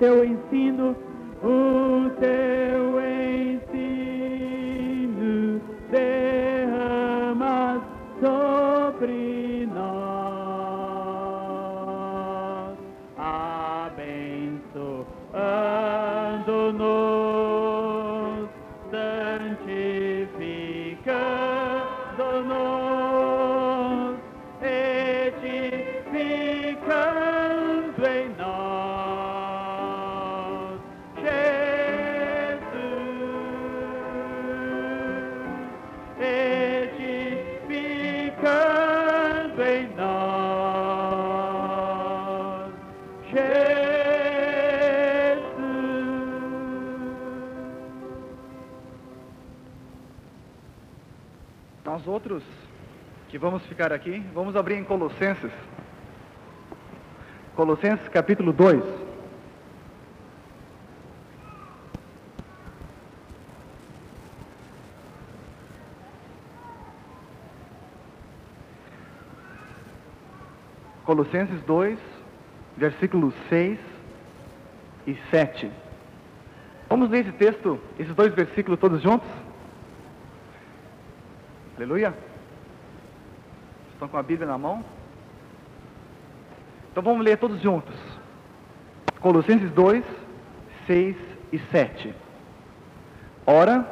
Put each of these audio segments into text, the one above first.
teu ensino, outros que vamos ficar aqui, vamos abrir em Colossenses. Colossenses capítulo 2. Colossenses 2, versículos 6 e 7. Vamos ler esse texto, esses dois versículos todos juntos? Aleluia. Estão com a Bíblia na mão? Então vamos ler todos juntos. Colossenses 2, 6 e 7. Ora,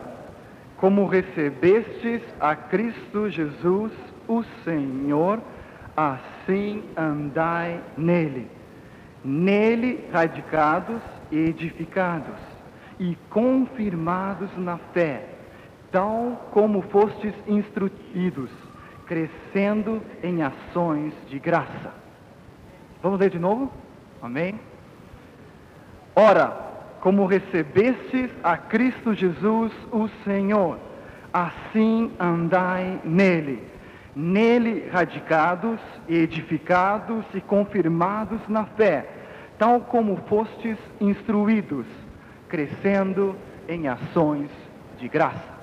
como recebestes a Cristo Jesus, o Senhor, assim andai nele. Nele radicados e edificados e confirmados na fé, tal como fostes instruídos, crescendo em ações de graça. Vamos ler de novo? Amém? Ora, como recebestes a Cristo Jesus, o Senhor, assim andai nele, nele radicados edificados e confirmados na fé, tal como fostes instruídos, crescendo em ações de graça.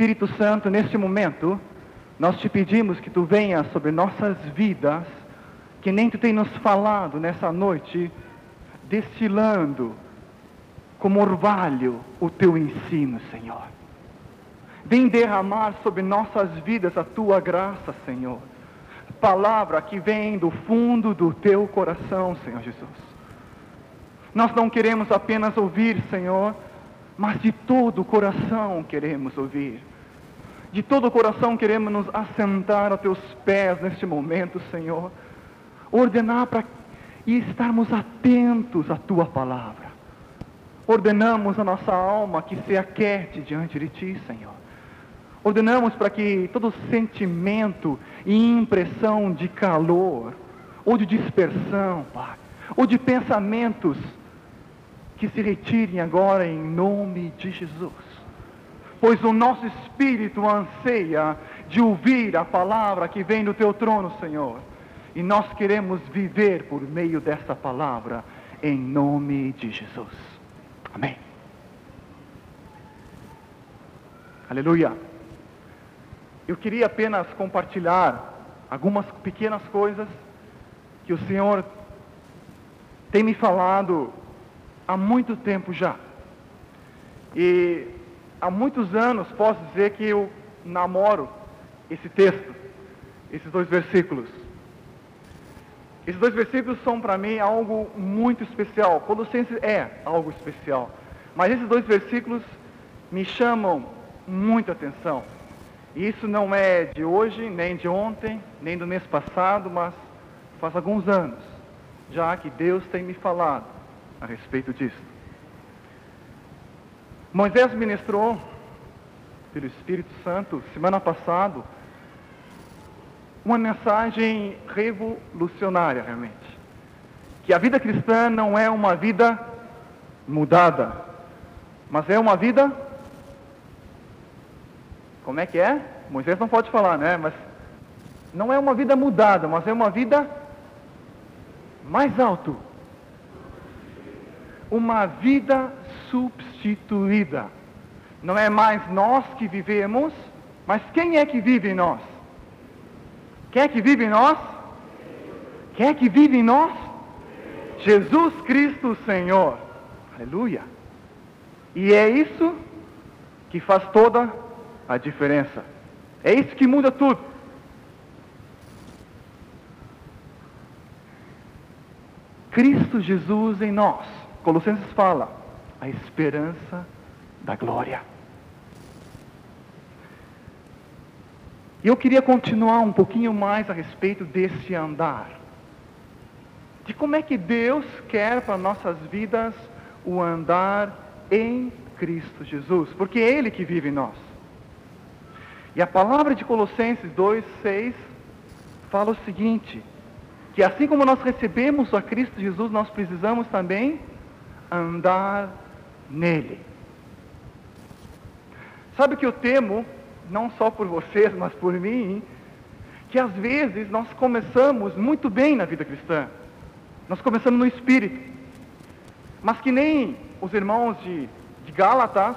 Espírito Santo, neste momento, nós te pedimos que tu venhas sobre nossas vidas, que nem tu tem nos falado nessa noite, destilando como orvalho o teu ensino, Senhor. Vem derramar sobre nossas vidas a tua graça, Senhor. Palavra que vem do fundo do teu coração, Senhor Jesus. Nós não queremos apenas ouvir, Senhor, mas de todo o coração queremos ouvir. De todo o coração queremos nos assentar a teus pés neste momento, Senhor. Ordenar para e estarmos atentos à tua palavra. Ordenamos a nossa alma que se aquete diante de ti, Senhor. Ordenamos para que todo sentimento e impressão de calor, ou de dispersão, Pai, ou de pensamentos que se retirem agora em nome de Jesus. Pois o nosso espírito anseia de ouvir a palavra que vem do teu trono, Senhor. E nós queremos viver por meio dessa palavra, em nome de Jesus. Amém. Aleluia. Eu queria apenas compartilhar algumas pequenas coisas que o Senhor tem me falado há muito tempo já. E há muitos anos posso dizer que eu namoro esse texto, esses dois versículos. Esses dois versículos são para mim algo muito especial. Colossenses é algo especial. Mas esses dois versículos me chamam muita atenção. E isso não é de hoje, nem de ontem, nem do mês passado, mas faz alguns anos já que Deus tem me falado a respeito disso. Moisés ministrou pelo Espírito Santo semana passada uma mensagem revolucionária realmente. Que a vida cristã não é uma vida mudada, mas é uma vida como é que é? Moisés não pode falar, né? Mas não é uma vida mudada, mas é uma vida mais alto. Uma vida substituída. Não é mais nós que vivemos, mas quem é que vive em nós? Quem é que vive em nós? Quem é que vive em nós? Jesus Cristo Senhor. Aleluia. E é isso que faz toda a diferença. É isso que muda tudo. Cristo Jesus em nós. Colossenses fala, a esperança da glória. E eu queria continuar um pouquinho mais a respeito desse andar. De como é que Deus quer para nossas vidas o andar em Cristo Jesus, porque é Ele que vive em nós. E a palavra de Colossenses 2, 6 fala o seguinte: que assim como nós recebemos a Cristo Jesus, nós precisamos também andar nele. Sabe que eu temo, não só por vocês, mas por mim, que às vezes nós começamos muito bem na vida cristã. Nós começamos no espírito. Mas que nem os irmãos de, de Gálatas,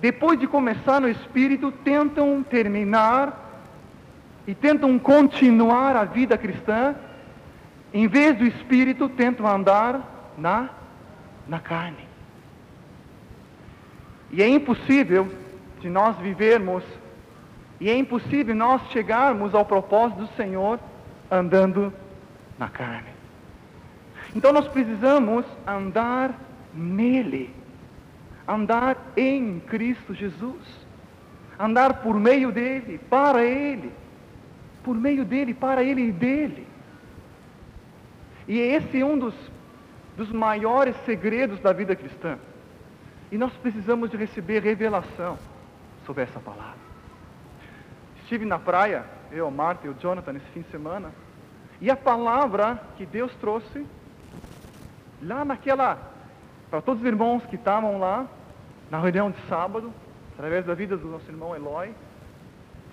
depois de começar no espírito, tentam terminar e tentam continuar a vida cristã, em vez do espírito, tentam andar na, na carne. E é impossível de nós vivermos, e é impossível nós chegarmos ao propósito do Senhor andando na carne. Então nós precisamos andar nele, andar em Cristo Jesus, andar por meio dele, para ele, por meio dele, para ele e dele. E esse é um dos, dos maiores segredos da vida cristã. E nós precisamos de receber revelação sobre essa palavra. Estive na praia, eu, a Marta e o Jonathan, nesse fim de semana, e a palavra que Deus trouxe lá naquela, para todos os irmãos que estavam lá, na reunião de sábado, através da vida do nosso irmão Eloy,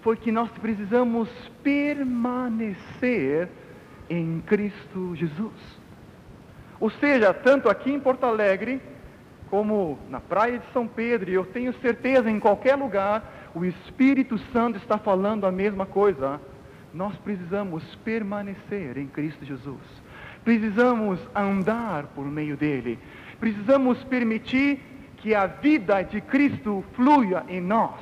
foi que nós precisamos permanecer em Cristo Jesus. Ou seja, tanto aqui em Porto Alegre, como na praia de São Pedro, e eu tenho certeza em qualquer lugar, o Espírito Santo está falando a mesma coisa. Nós precisamos permanecer em Cristo Jesus. Precisamos andar por meio dele. Precisamos permitir que a vida de Cristo flua em nós.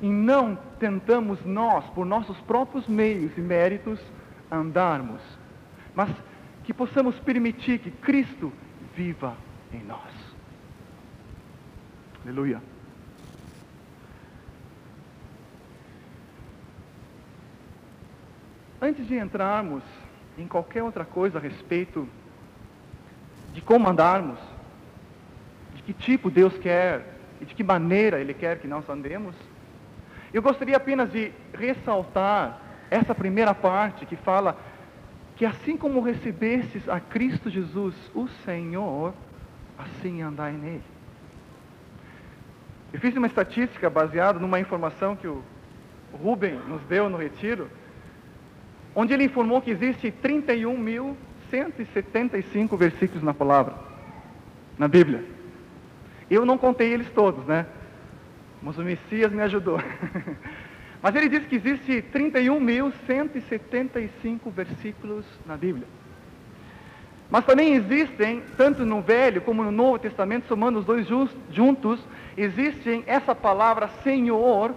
E não tentamos nós, por nossos próprios meios e méritos, andarmos. Mas que possamos permitir que Cristo viva em nós. Aleluia. Antes de entrarmos em qualquer outra coisa a respeito de como andarmos, de que tipo Deus quer e de que maneira Ele quer que nós andemos, eu gostaria apenas de ressaltar essa primeira parte que fala que assim como recebestes a Cristo Jesus, o Senhor, assim andai nele. Eu fiz uma estatística baseada numa informação que o Rubem nos deu no retiro, onde ele informou que existe 31.175 versículos na palavra, na Bíblia. Eu não contei eles todos, né? Mas o Messias me ajudou. Mas ele diz que existe 31.175 versículos na Bíblia. Mas também existem, tanto no Velho como no Novo Testamento, somando os dois juntos, existem essa palavra Senhor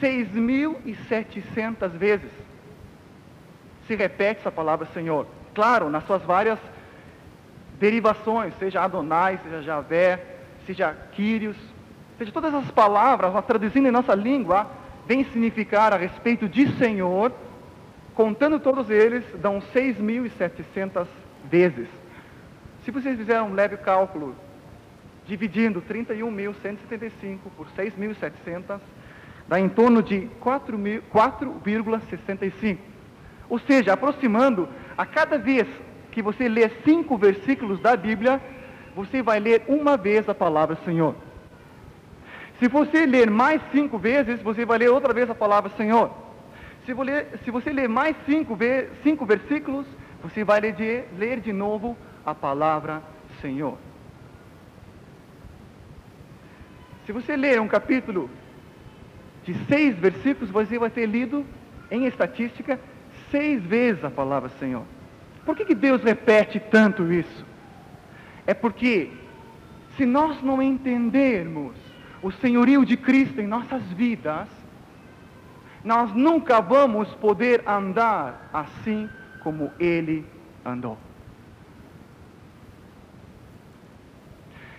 6.700 vezes se repete essa palavra Senhor. Claro, nas suas várias derivações, seja Adonai, seja Javé, seja Quírios, seja todas as palavras, traduzindo em nossa língua, vem significar a respeito de Senhor, contando todos eles, dão 6.700 vezes. Se vocês fizerem um leve cálculo, dividindo 31.175 por 6.700, dá em torno de 4,65. Ou seja, aproximando, a cada vez que você lê cinco versículos da Bíblia, você vai ler uma vez a palavra Senhor. Se você ler mais cinco vezes, você vai ler outra vez a palavra Senhor. Se ler, se você ler mais cinco, cinco versículos, você vai ler de, ler de novo a palavra Senhor. Se você ler um capítulo de seis versículos, você vai ter lido, em estatística, seis vezes a palavra Senhor. Por que, que Deus repete tanto isso? É porque, se nós não entendermos o senhorio de Cristo em nossas vidas, nós nunca vamos poder andar assim como Ele andou.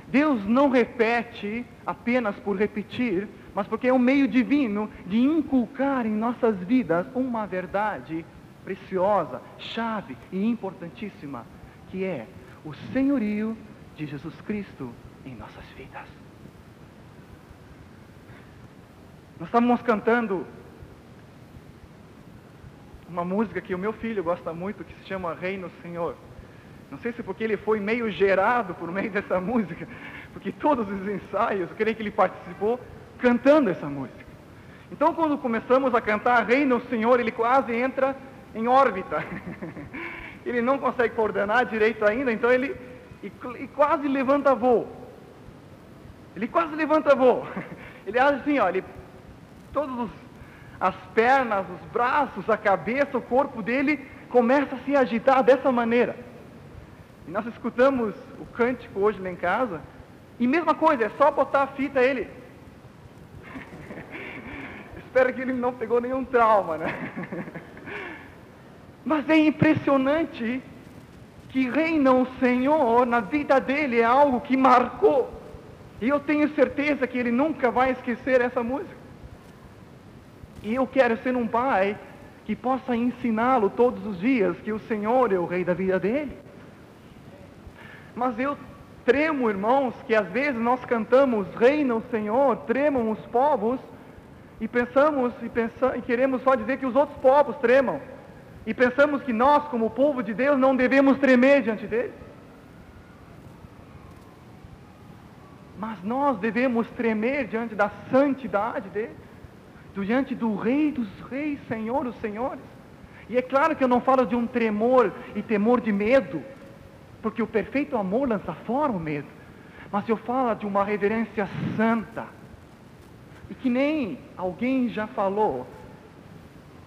Deus não repete apenas por repetir, mas porque é um meio divino de inculcar em nossas vidas uma verdade preciosa, chave e importantíssima, que é o senhorio de Jesus Cristo em nossas vidas. Nós estávamos cantando uma música que o meu filho gosta muito, que se chama Reino Senhor. Não sei se porque ele foi meio gerado por meio dessa música, porque todos os ensaios, eu creio que ele participou cantando essa música. Então, quando começamos a cantar Reino Senhor, ele quase entra em órbita. ele não consegue coordenar direito ainda, então ele e, e quase levanta voo. Ele quase levanta voo. Ele age assim, ó, ele, todos os, as pernas, os braços, a cabeça, o corpo dele começa a se agitar dessa maneira. E nós escutamos o cântico hoje lá em casa, e mesma coisa, é só botar a fita ele. Espero que ele não pegou nenhum trauma, né? Mas é impressionante que reina o Senhor na vida dele é algo que marcou. E eu tenho certeza que ele nunca vai esquecer essa música. E eu quero ser um pai que possa ensiná-lo todos os dias que o Senhor é o rei da vida dele. Mas eu tremo, irmãos, que às vezes nós cantamos Reina o Senhor, tremam os povos, e pensamos e, pensa, e queremos só dizer que os outros povos tremam. E pensamos que nós, como povo de Deus, não devemos tremer diante dele. Mas nós devemos tremer diante da santidade dele, diante do Rei dos Reis, Senhor dos Senhores. E é claro que eu não falo de um tremor e temor de medo, porque o perfeito amor lança fora o medo. Mas eu falo de uma reverência santa. E que nem alguém já falou,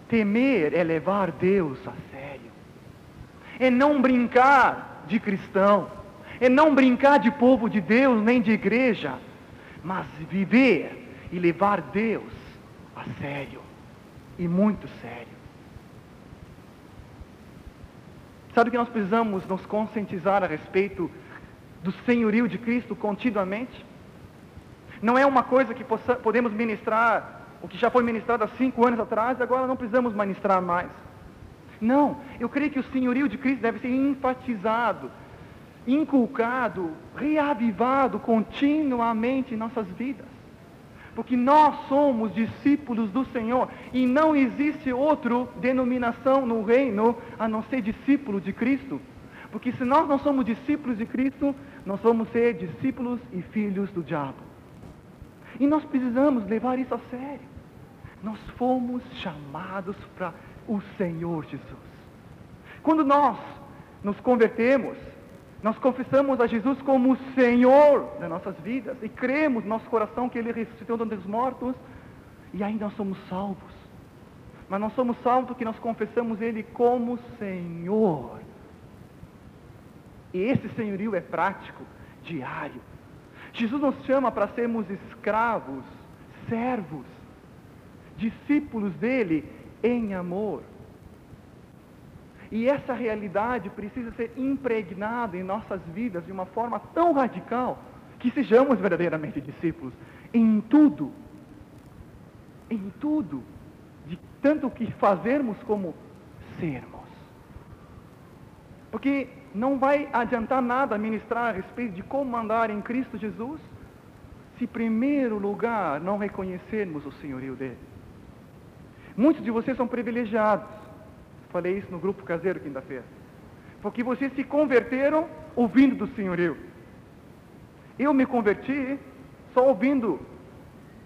Temer é levar Deus a sério. É não brincar de cristão. É não brincar de povo de Deus nem de igreja. Mas viver e levar Deus a sério. E muito sério. Sabe que nós precisamos nos conscientizar a respeito do senhorio de Cristo continuamente? Não é uma coisa que possa, podemos ministrar o que já foi ministrado há cinco anos atrás, agora não precisamos ministrar mais. Não, eu creio que o senhorio de Cristo deve ser enfatizado, inculcado, reavivado continuamente em nossas vidas. Porque nós somos discípulos do Senhor e não existe outra denominação no reino a não ser discípulo de Cristo. Porque se nós não somos discípulos de Cristo, nós vamos ser discípulos e filhos do diabo. E nós precisamos levar isso a sério. Nós fomos chamados para o Senhor Jesus. Quando nós nos convertemos, nós confessamos a Jesus como o Senhor das nossas vidas e cremos no nosso coração que Ele ressuscitou dos mortos e ainda nós somos salvos. Mas nós somos salvos porque nós confessamos Ele como Senhor. E esse senhorio é prático, diário. Jesus nos chama para sermos escravos, servos, discípulos dele em amor. E essa realidade precisa ser impregnada em nossas vidas de uma forma tão radical que sejamos verdadeiramente discípulos em tudo. Em tudo. De tanto que fazermos como sermos. Porque não vai adiantar nada ministrar a respeito de como andar em Cristo Jesus, se primeiro lugar não reconhecermos o senhorio dele. Muitos de vocês são privilegiados. Falei isso no grupo caseiro quinta-feira. Porque vocês se converteram ouvindo do senhorio. Eu me converti só ouvindo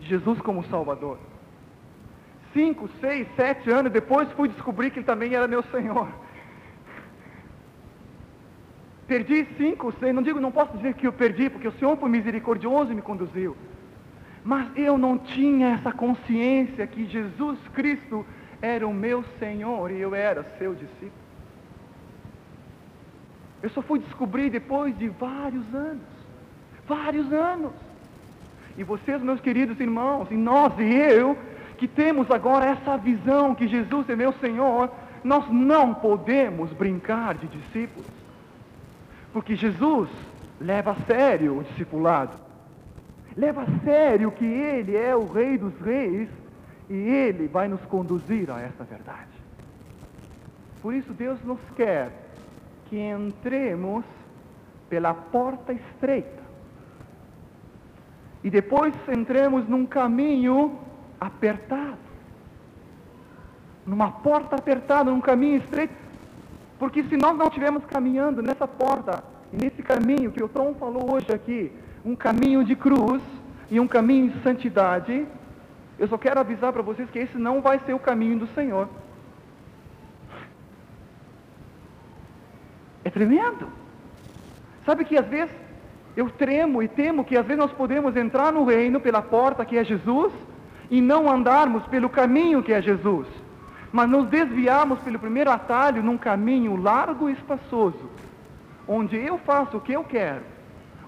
Jesus como Salvador. Cinco, seis, sete anos depois fui descobrir que ele também era meu Senhor. Perdi cinco, seis, não digo, não posso dizer que eu perdi, porque o Senhor por misericordioso me conduziu. Mas eu não tinha essa consciência que Jesus Cristo era o meu Senhor e eu era seu discípulo. Eu só fui descobrir depois de vários anos. Vários anos. E vocês, meus queridos irmãos, e nós e eu, que temos agora essa visão que Jesus é meu Senhor, nós não podemos brincar de discípulos. Porque Jesus leva a sério o discipulado. Leva a sério que Ele é o Rei dos Reis e Ele vai nos conduzir a essa verdade. Por isso Deus nos quer que entremos pela porta estreita. E depois entremos num caminho apertado. Numa porta apertada, num caminho estreito. Porque se nós não estivermos caminhando nessa porta, nesse caminho que o Tom falou hoje aqui, um caminho de cruz e um caminho de santidade, eu só quero avisar para vocês que esse não vai ser o caminho do Senhor. É tremendo. Sabe que às vezes eu tremo e temo que às vezes nós podemos entrar no reino pela porta que é Jesus e não andarmos pelo caminho que é Jesus, mas nos desviarmos pelo primeiro atalho num caminho largo e espaçoso, onde eu faço o que eu quero,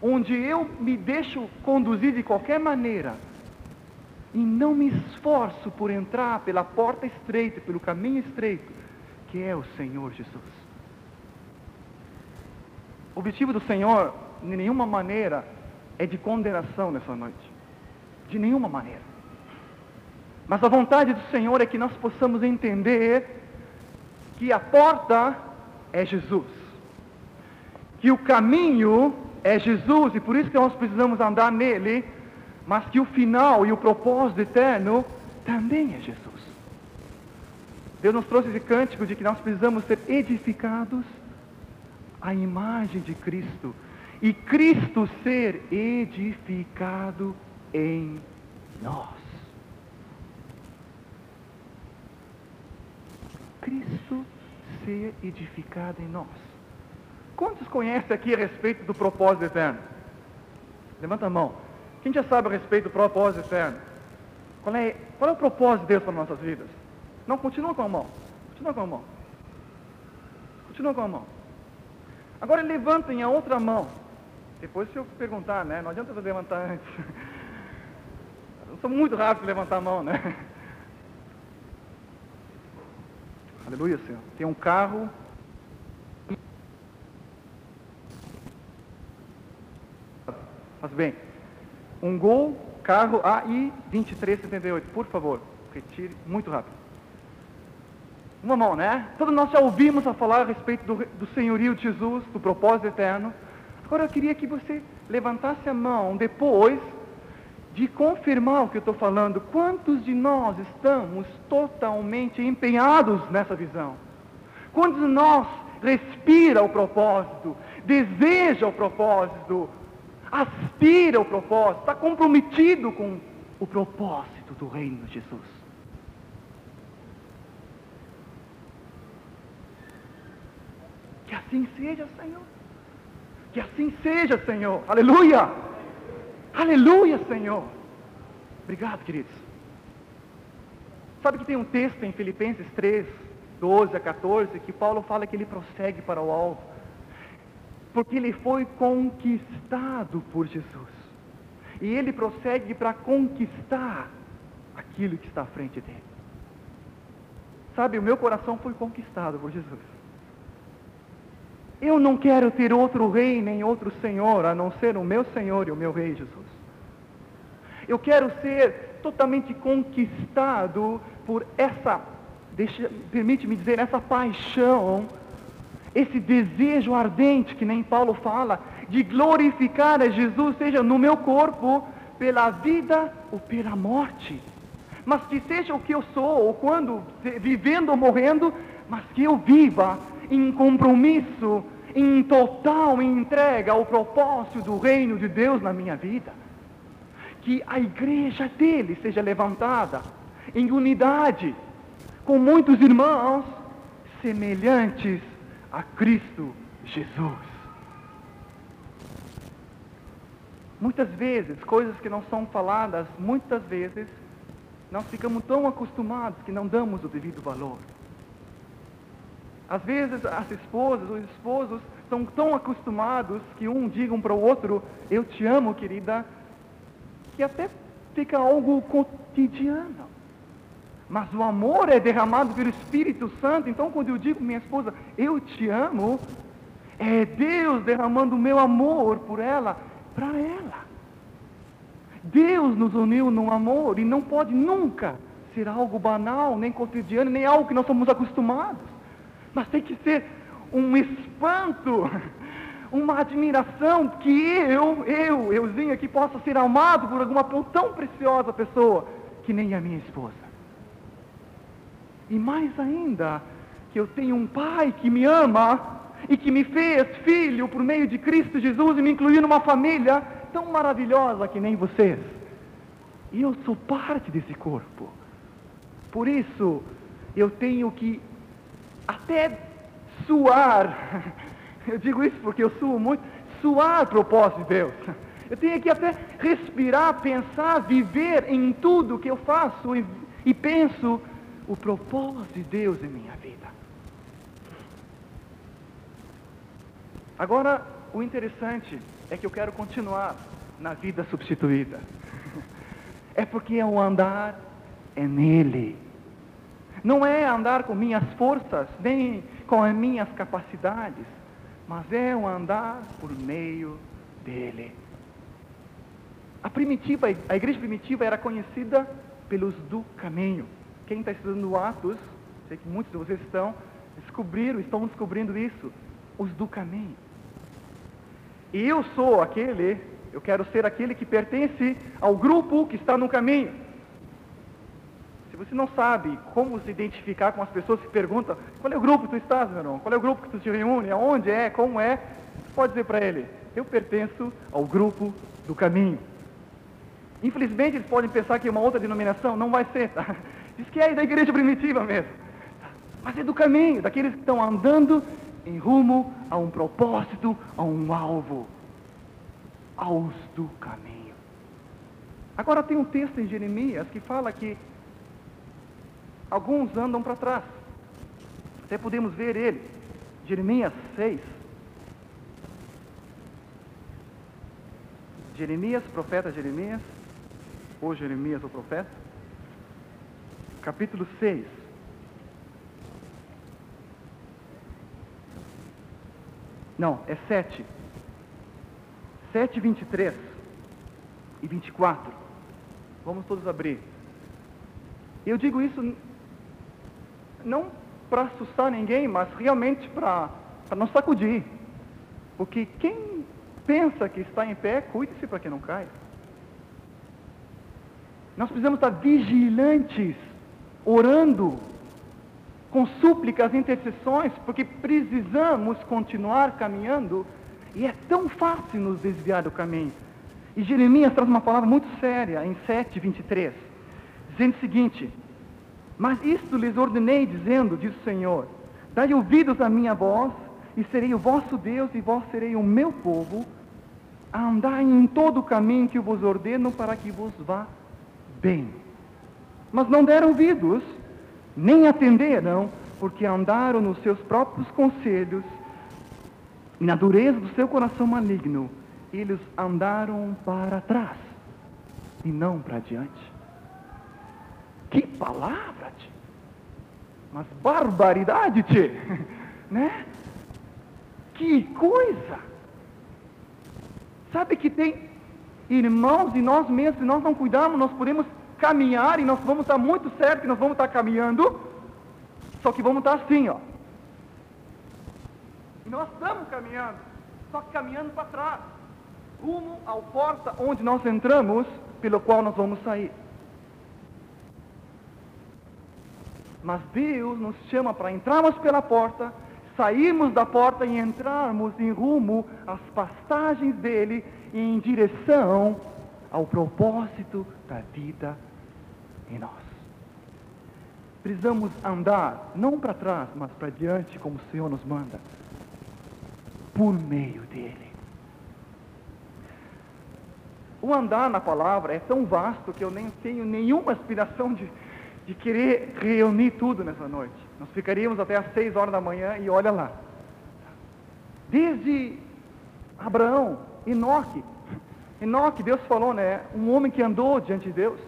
onde eu me deixo conduzir de qualquer maneira e não me esforço por entrar pela porta estreita, pelo caminho estreito, que é o Senhor Jesus. O objetivo do Senhor, de nenhuma maneira, é de condenação nessa noite. De nenhuma maneira. Mas a vontade do Senhor é que nós possamos entender que a porta é Jesus. Que o caminho é Jesus e por isso que nós precisamos andar nele, mas que o final e o propósito eterno também é Jesus. Deus nos trouxe esse cântico de que nós precisamos ser edificados a imagem de Cristo e Cristo ser edificado em nós. Cristo ser edificado em nós. Quantos conhecem aqui a respeito do propósito eterno? Levanta a mão. Quem já sabe a respeito do propósito eterno? Qual é, qual é o propósito de Deus para nossas vidas? Não, continua com a mão. Continua com a mão. Continua com a mão. Agora levantem a outra mão. Depois se eu perguntar, né? Não adianta eu levantar antes. Eu sou muito rápido de levantar a mão, né? Aleluia, Senhor. Tem um carro. Faz bem. Um gol, carro AI 2378. Por favor, retire muito rápido. Uma mão, né? Todos nós já ouvimos a falar a respeito do, do senhorio de Jesus, do propósito eterno. Agora eu queria que você levantasse a mão depois de confirmar o que eu estou falando. Quantos de nós estamos totalmente empenhados nessa visão? Quantos de nós respira o propósito, deseja o propósito, aspira o propósito, está comprometido com o propósito do reino de Jesus? Que assim seja, Senhor. Que assim seja, Senhor. Aleluia. Aleluia, Senhor. Obrigado, queridos. Sabe que tem um texto em Filipenses 3, 12 a 14, que Paulo fala que ele prossegue para o alvo. Porque ele foi conquistado por Jesus. E ele prossegue para conquistar aquilo que está à frente dele. Sabe, o meu coração foi conquistado por Jesus. Eu não quero ter outro rei nem outro senhor, a não ser o meu Senhor e o meu Rei Jesus. Eu quero ser totalmente conquistado por essa, permite-me dizer, essa paixão, esse desejo ardente que nem Paulo fala, de glorificar a Jesus, seja no meu corpo, pela vida ou pela morte. Mas que seja o que eu sou, ou quando, vivendo ou morrendo, mas que eu viva em compromisso em total entrega ao propósito do reino de Deus na minha vida. Que a igreja dele seja levantada em unidade, com muitos irmãos semelhantes a Cristo Jesus. Muitas vezes, coisas que não são faladas, muitas vezes, nós ficamos tão acostumados que não damos o devido valor. Às vezes, as esposas, os esposos, são tão acostumados que um diga um para o outro, eu te amo, querida, que até fica algo cotidiano. Mas o amor é derramado pelo Espírito Santo. Então, quando eu digo minha esposa, eu te amo, é Deus derramando o meu amor por ela, para ela. Deus nos uniu num amor e não pode nunca ser algo banal, nem cotidiano, nem algo que nós somos acostumados. Mas tem que ser um espanto, uma admiração que eu, eu, euzinho aqui, possa ser amado por alguma tão preciosa pessoa que nem a minha esposa. E mais ainda, que eu tenho um pai que me ama e que me fez filho por meio de Cristo Jesus e me incluiu numa família tão maravilhosa que nem vocês. E eu sou parte desse corpo. Por isso, eu tenho que até suar. Eu digo isso porque eu suo muito. Suar o propósito de Deus. Eu tenho que até respirar, pensar, viver em tudo que eu faço e, e penso o propósito de Deus em minha vida. Agora, o interessante é que eu quero continuar na vida substituída. É porque é o andar é nele. Não é andar com minhas forças, nem com as minhas capacidades, mas é o andar por meio dele. A primitiva, a igreja primitiva era conhecida pelos do caminho. Quem está estudando Atos, sei que muitos de vocês estão, descobriram, estão descobrindo isso, os do caminho. E eu sou aquele, eu quero ser aquele que pertence ao grupo que está no caminho. Se você não sabe como se identificar com as pessoas que perguntam, qual é o grupo que tu estás, meu irmão? Qual é o grupo que tu te reúne? Aonde é? Como é? Você pode dizer para ele, eu pertenço ao grupo do caminho. Infelizmente eles podem pensar que uma outra denominação, não vai ser, tá? Diz que é da igreja primitiva mesmo. Mas é do caminho, daqueles que estão andando em rumo a um propósito, a um alvo, aos do caminho. Agora tem um texto em Jeremias que fala que alguns andam para trás. Até podemos ver ele. Jeremias 6. Jeremias, profeta Jeremias, ou Jeremias o profeta, capítulo 6. Não, é 7. 7, 23 e 24. Vamos todos abrir. Eu digo isso não para assustar ninguém, mas realmente para não sacudir. Porque quem pensa que está em pé, cuide-se para que não caia. Nós precisamos estar vigilantes, orando, com súplicas, intercessões, porque precisamos continuar caminhando e é tão fácil nos desviar do caminho. E Jeremias traz uma palavra muito séria em 7, 23, dizendo o seguinte: Mas isto lhes ordenei, dizendo, diz o Senhor: Dai ouvidos à minha voz, e serei o vosso Deus, e vós serei o meu povo, andar em todo o caminho que vos ordeno, para que vos vá bem. Mas não deram ouvidos, nem atenderam, porque andaram nos seus próprios conselhos, e na dureza do seu coração maligno, eles andaram para trás e não para diante. Que palavra, tchê. Mas barbaridade, tchê. né? Que coisa! Sabe que tem irmãos e nós mesmos, se nós não cuidarmos, nós podemos caminhar e nós vamos estar muito certo que nós vamos estar caminhando, só que vamos estar assim, ó. E nós estamos caminhando, só que caminhando para trás, rumo ao porta onde nós entramos, pelo qual nós vamos sair. Mas Deus nos chama para entrarmos pela porta, sairmos da porta e entrarmos em rumo às pastagens dele em direção ao propósito da vida em nós. Precisamos andar não para trás, mas para diante, como o Senhor nos manda, por meio dele. o andar na palavra é tão vasto que eu nem tenho nenhuma aspiração de, de querer reunir tudo nessa noite. Nós ficaríamos até às seis horas da manhã e olha lá. Desde Abraão, Enoque. Enoque, Deus falou, né? Um homem que andou diante de Deus.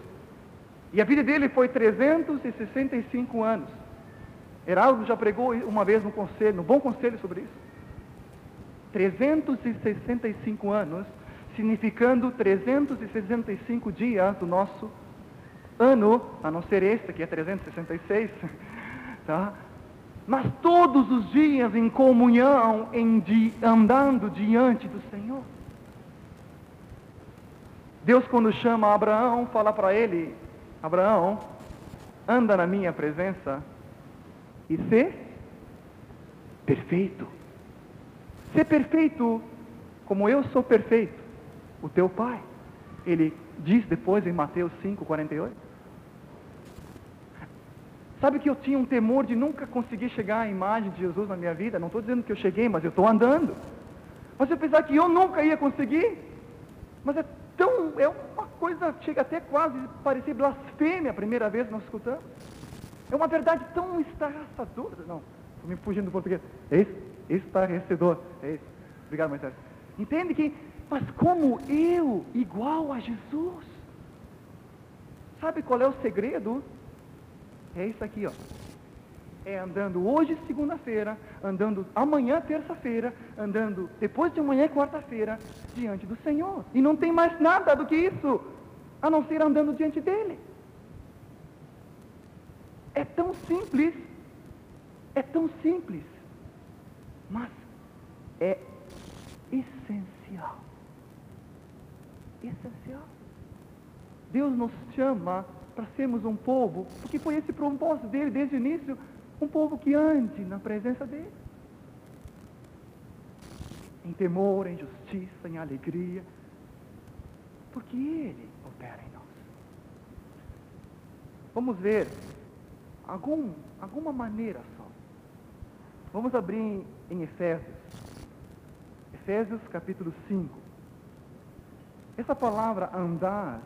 E a vida dele foi 365 anos. Heraldo já pregou uma vez no conselho, no bom conselho sobre isso. 365 anos, significando 365 dias do nosso ano, a não ser este, que é 366, tá? Mas todos os dias em comunhão, em di, andando diante do Senhor. Deus, quando chama Abraão, fala para ele: Abraão, anda na minha presença e ser perfeito. Ser perfeito como eu sou perfeito, o teu Pai. Ele diz depois em Mateus 5, 48. Sabe que eu tinha um temor de nunca conseguir chegar à imagem de Jesus na minha vida? Não estou dizendo que eu cheguei, mas eu estou andando. Mas eu pensar que eu nunca ia conseguir. Mas é tão, é uma coisa, chega até quase parecer blasfêmia a primeira vez que nós escutamos. É uma verdade tão estarraçadora. Não, estou me fugindo do português. É? Estarrecedor. É isso. Obrigado, Moisés. Entende que, mas como eu, igual a Jesus? Sabe qual é o segredo? É isso aqui, ó. É andando hoje, segunda-feira, andando amanhã, terça-feira, andando depois de amanhã, quarta-feira, diante do Senhor. E não tem mais nada do que isso, a não ser andando diante dele. É tão simples, é tão simples, mas é essencial. Essencial. Deus nos chama para sermos um povo, porque foi esse propósito dele desde o início, um povo que ande na presença dele. Em temor, em justiça, em alegria, porque ele opera em nós. Vamos ver algum, alguma maneira só. Vamos abrir em, em Efésios. Efésios capítulo 5. Essa palavra andar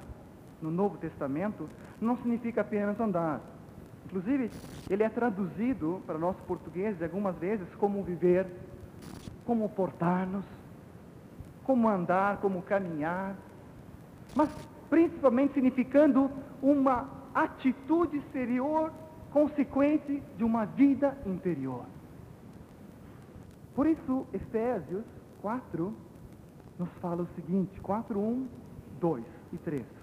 no Novo Testamento não significa apenas andar. Inclusive, ele é traduzido para nós portugueses algumas vezes como viver, como portar-nos, como andar, como caminhar, mas principalmente significando uma atitude exterior consequente de uma vida interior. Por isso, Efésios 4 nos fala o seguinte: 4, 1, 2 e 3.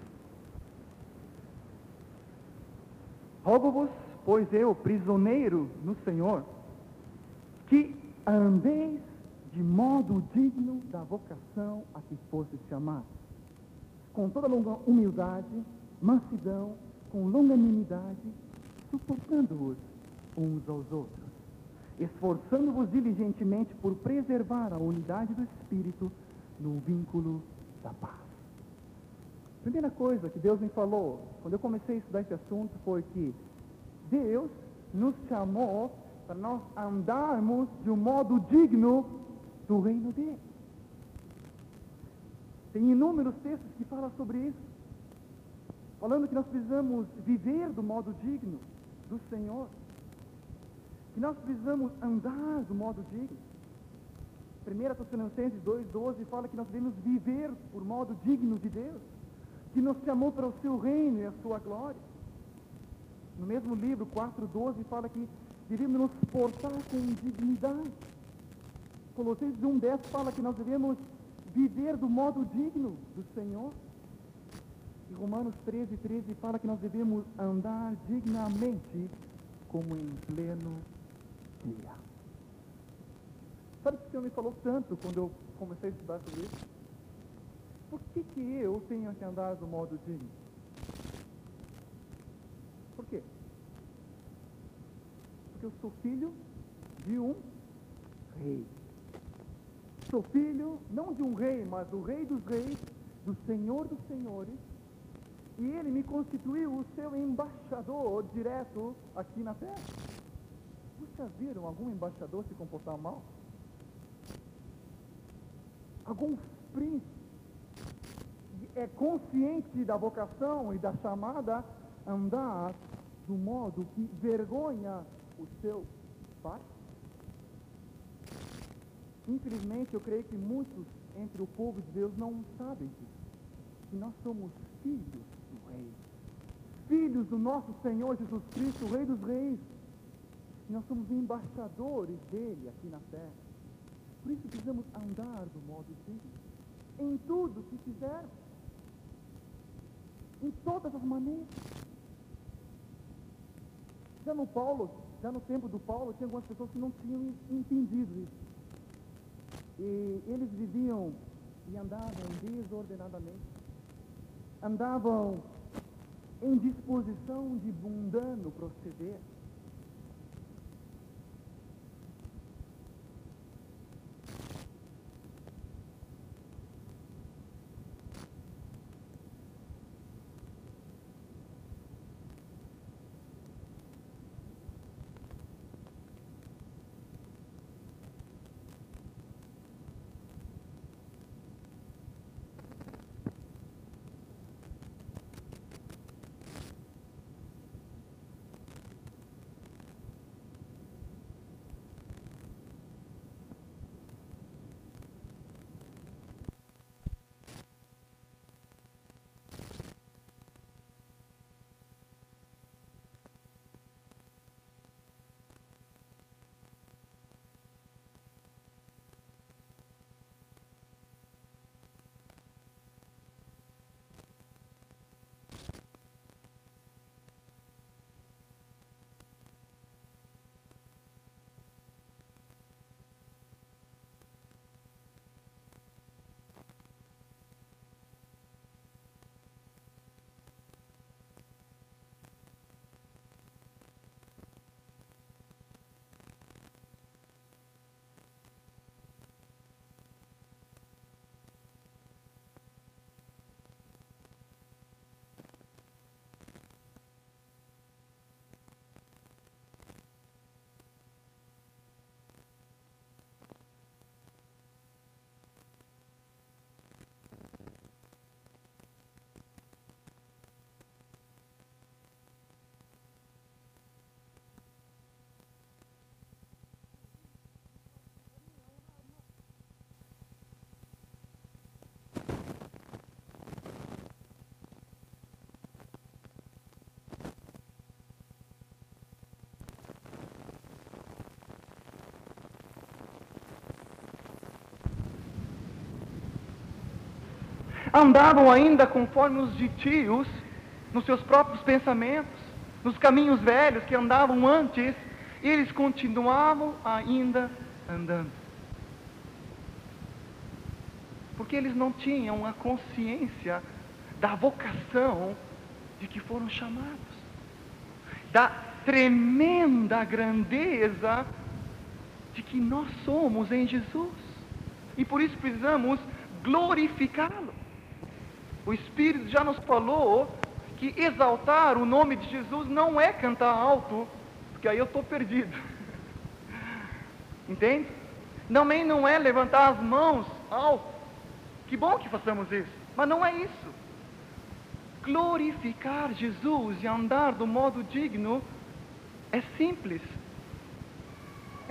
Rogo-vos, pois eu, prisioneiro no Senhor, que andeis de modo digno da vocação a que fosse chamado, com toda humildade, mansidão, com longanimidade, suportando-os uns aos outros, esforçando-vos diligentemente por preservar a unidade do Espírito no vínculo da paz. Primeira coisa que Deus me falou quando eu comecei a estudar esse assunto foi que Deus nos chamou para nós andarmos de um modo digno do reino dele. Tem inúmeros textos que falam sobre isso, falando que nós precisamos viver do modo digno do Senhor, que nós precisamos andar do modo digno. 1 Tessalonicenses 2,12 fala que nós devemos viver por modo digno de Deus que nos chamou para o seu reino e a sua glória. No mesmo livro, 4.12, fala que devemos nos portar com dignidade. Colossenses 1.10 fala que nós devemos viver do modo digno do Senhor. E Romanos 13, 13 fala que nós devemos andar dignamente como em pleno dia. Sabe o que o Senhor me falou tanto quando eu comecei a estudar sobre isso? Por que, que eu tenho que andar do modo digno? Por quê? Porque eu sou filho de um rei. Sou filho não de um rei, mas do rei dos reis, do senhor dos senhores. E ele me constituiu o seu embaixador direto aqui na terra. Vocês já viram algum embaixador se comportar mal? Algum príncipe é consciente da vocação e da chamada, andar do modo que vergonha o seu pai? Infelizmente, eu creio que muitos entre o povo de Deus não sabem disso. Que nós somos filhos do Rei. Filhos do nosso Senhor Jesus Cristo, o Rei dos Reis. E nós somos embaixadores dele aqui na terra. Por isso precisamos andar do modo digno. Em tudo que fizermos. Em todas as maneiras. Já no Paulo, já no tempo do Paulo, tinha algumas pessoas que não tinham entendido isso. E eles viviam e andavam desordenadamente. Andavam em disposição de mundano proceder. Andavam ainda conforme os gentios, nos seus próprios pensamentos, nos caminhos velhos que andavam antes, e eles continuavam ainda andando. Porque eles não tinham a consciência da vocação de que foram chamados, da tremenda grandeza de que nós somos em Jesus. E por isso precisamos glorificá-lo. O Espírito já nos falou que exaltar o nome de Jesus não é cantar alto, porque aí eu estou perdido. Entende? Também não é levantar as mãos alto. Que bom que façamos isso, mas não é isso. Glorificar Jesus e andar do modo digno é simples.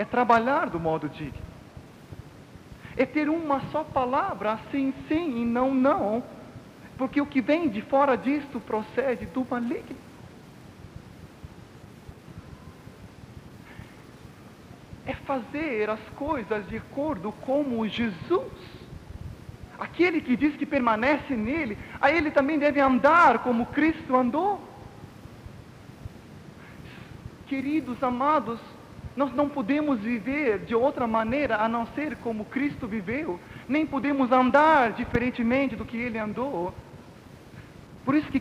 É trabalhar do modo digno. É ter uma só palavra, sim, sim e não, não porque o que vem de fora disto procede do maligno. É fazer as coisas de acordo como Jesus. Aquele que diz que permanece nele, a ele também deve andar como Cristo andou. Queridos amados, nós não podemos viver de outra maneira a não ser como Cristo viveu, nem podemos andar diferentemente do que ele andou. Por isso que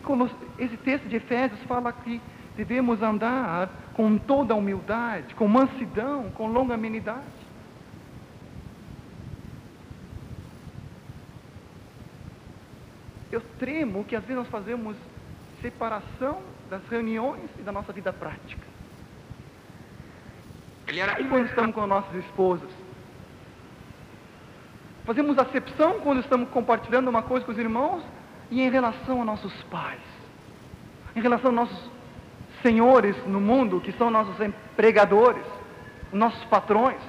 esse texto de Efésios fala que devemos andar com toda humildade, com mansidão, com longanimidade. Eu tremo que às vezes nós fazemos separação das reuniões e da nossa vida prática. E quando estamos com nossas esposas. Fazemos acepção quando estamos compartilhando uma coisa com os irmãos e em relação a nossos pais, em relação a nossos senhores no mundo, que são nossos empregadores, nossos patrões.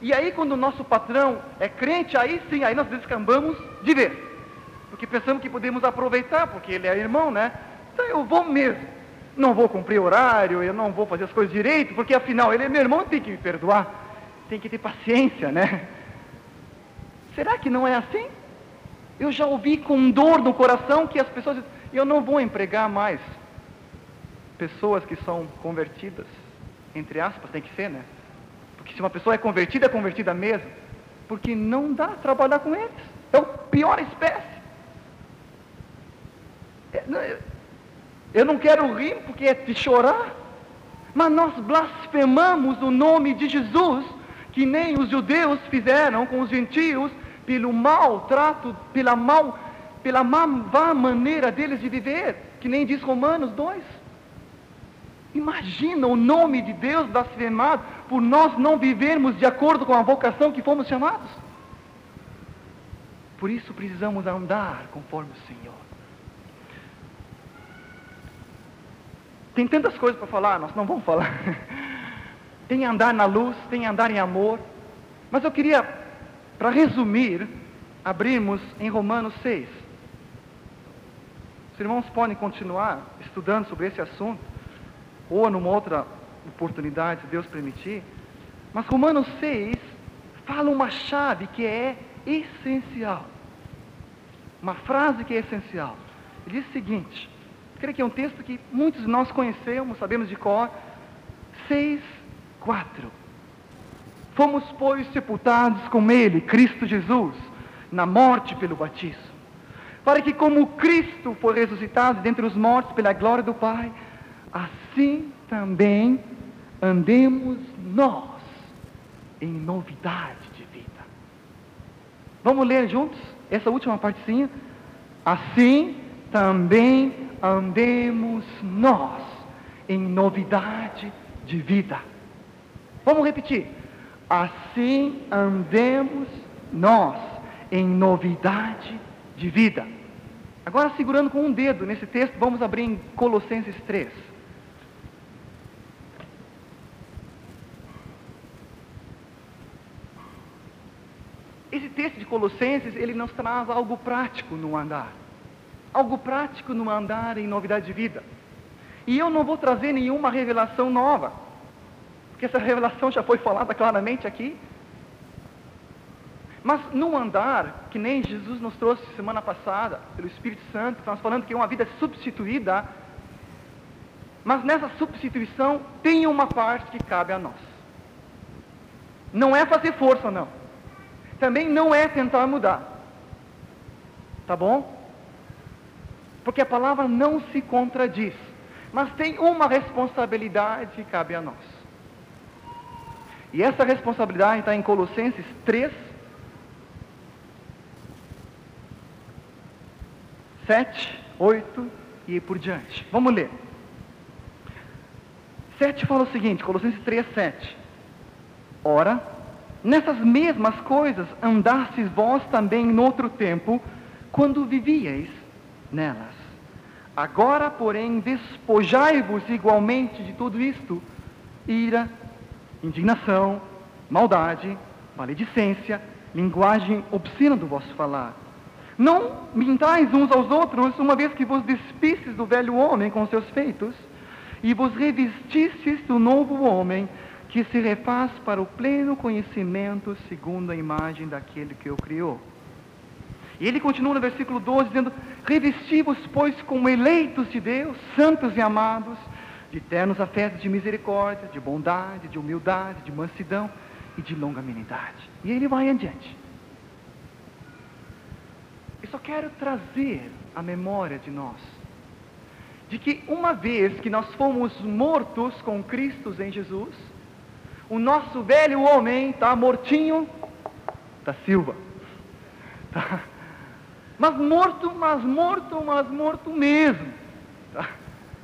E aí, quando o nosso patrão é crente, aí sim, aí nós descambamos de vez. Porque pensamos que podemos aproveitar, porque ele é irmão, né? Então eu vou mesmo. Não vou cumprir horário, eu não vou fazer as coisas direito, porque afinal ele é meu irmão, tem que me perdoar. Tem que ter paciência, né? Será que não é assim? Eu já ouvi com dor no coração que as pessoas dizem, eu não vou empregar mais pessoas que são convertidas, entre aspas, tem que ser, né? Porque se uma pessoa é convertida, é convertida mesmo. Porque não dá trabalhar com eles. É o pior espécie. É, eu não quero rir porque é de chorar. Mas nós blasfemamos o nome de Jesus, que nem os judeus fizeram com os gentios, pelo mau trato, pela, mal, pela má maneira deles de viver, que nem diz Romanos 2. Imagina o nome de Deus blasfemado por nós não vivermos de acordo com a vocação que fomos chamados. Por isso precisamos andar conforme o Senhor. Tem tantas coisas para falar, nós não vamos falar. tem andar na luz, tem andar em amor. Mas eu queria, para resumir, abrirmos em Romanos 6. Os irmãos podem continuar estudando sobre esse assunto ou numa outra oportunidade, se Deus permitir. Mas Romanos 6 fala uma chave que é essencial. Uma frase que é essencial. Ele diz o seguinte: creio que é um texto que muitos de nós conhecemos, sabemos de cor. 6, 4. Fomos, pois, sepultados com Ele, Cristo Jesus, na morte pelo batismo, para que, como Cristo foi ressuscitado dentre os mortos pela glória do Pai, assim também andemos nós em novidade de vida. Vamos ler juntos essa última partezinha? Assim também andemos nós em novidade de vida. Vamos repetir. Assim andemos nós em novidade de vida. Agora, segurando com um dedo nesse texto, vamos abrir em Colossenses 3. Esse texto de Colossenses, ele nos traz algo prático no andar. Algo prático no andar em novidade de vida. E eu não vou trazer nenhuma revelação nova, porque essa revelação já foi falada claramente aqui. Mas no andar, que nem Jesus nos trouxe semana passada, pelo Espírito Santo, estamos falando que é uma vida substituída, mas nessa substituição tem uma parte que cabe a nós. Não é fazer força, não também não é tentar mudar. Tá bom? Porque a palavra não se contradiz. Mas tem uma responsabilidade que cabe a nós. E essa responsabilidade está em Colossenses 3, 7, 8 e por diante. Vamos ler. 7 fala o seguinte, Colossenses 3, 7. Ora, Nessas mesmas coisas andastes vós também noutro tempo, quando vivíeis nelas. Agora, porém, despojai-vos igualmente de tudo isto: ira, indignação, maldade, maledicência, linguagem obscena do vosso falar. Não mintais uns aos outros, uma vez que vos despistes do velho homem com seus feitos, e vos revestistes do novo homem, que se refaz para o pleno conhecimento segundo a imagem daquele que o criou. E ele continua no versículo 12 dizendo: Revesti-vos, pois, como eleitos de Deus, santos e amados, de ternos afetos de misericórdia, de bondade, de humildade, de mansidão e de longanimidade. E ele vai adiante. Eu só quero trazer a memória de nós, de que uma vez que nós fomos mortos com Cristo em Jesus, o nosso velho homem está mortinho da Silva. Tá? Mas morto, mas morto, mas morto mesmo. Tá?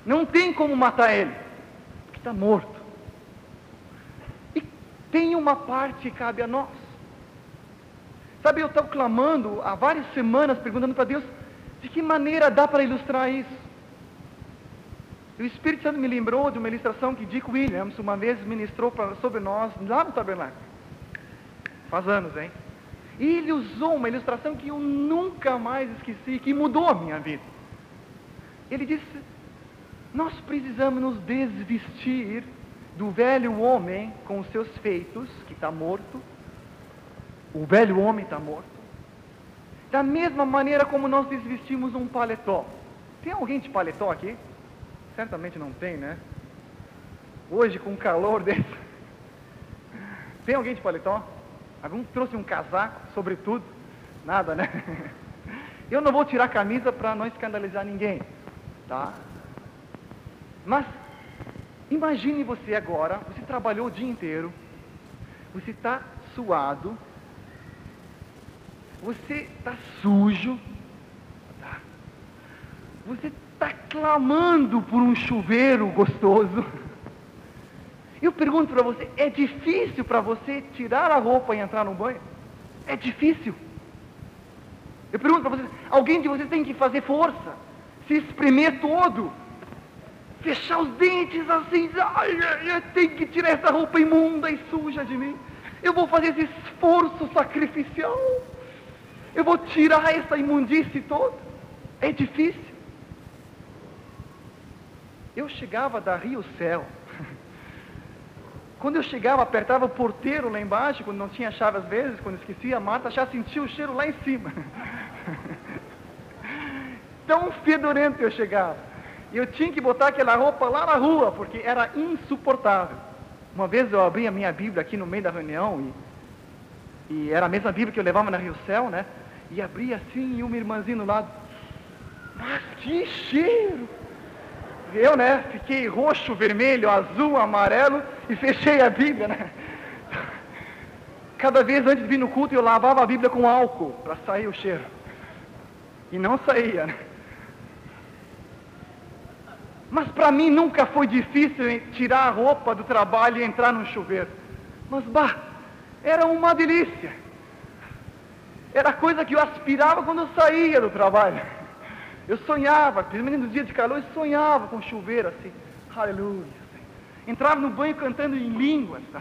Não tem como matar ele, porque está morto. E tem uma parte que cabe a nós. Sabe, eu estou clamando há várias semanas, perguntando para Deus, De que maneira dá para ilustrar isso? O Espírito Santo me lembrou de uma ilustração que Dick Williams uma vez ministrou pra, sobre nós lá no tabernáculo. Faz anos, hein? E ele usou uma ilustração que eu nunca mais esqueci, que mudou a minha vida. Ele disse: Nós precisamos nos desvestir do velho homem com os seus feitos, que está morto. O velho homem está morto. Da mesma maneira como nós desvestimos um paletó. Tem alguém de paletó aqui? Certamente não tem, né? Hoje, com calor desse. Tem alguém de paletó? Algum trouxe um casaco, sobretudo? Nada, né? Eu não vou tirar a camisa para não escandalizar ninguém, tá? Mas imagine você agora, você trabalhou o dia inteiro, você está suado, você está sujo, tá? você está clamando por um chuveiro gostoso. Eu pergunto para você, é difícil para você tirar a roupa e entrar no banho? É difícil. Eu pergunto para vocês, alguém de vocês tem que fazer força, se espremer todo, fechar os dentes assim, eu tenho que tirar essa roupa imunda e suja de mim. Eu vou fazer esse esforço sacrificial. Eu vou tirar essa imundície toda. É difícil. Eu chegava da Rio Céu. Quando eu chegava, apertava o porteiro lá embaixo, quando não tinha chave às vezes, quando esquecia, a Marta já sentia o cheiro lá em cima. Tão fedorento eu chegava. E eu tinha que botar aquela roupa lá na rua, porque era insuportável. Uma vez eu abri a minha Bíblia aqui no meio da reunião, e, e era a mesma Bíblia que eu levava na Rio Céu, né? E abri assim, e uma irmãzinha do lado. Mas que cheiro! Eu, né, fiquei roxo, vermelho, azul, amarelo e fechei a Bíblia, né? Cada vez antes de vir no culto eu lavava a Bíblia com álcool para sair o cheiro. E não saía, né? Mas para mim nunca foi difícil tirar a roupa do trabalho e entrar no chuveiro. Mas bah, era uma delícia. Era coisa que eu aspirava quando eu saía do trabalho. Eu sonhava, principalmente nos dias de calor, eu sonhava com chuveiro assim. Aleluia. Entrava no banho cantando em línguas. Tá?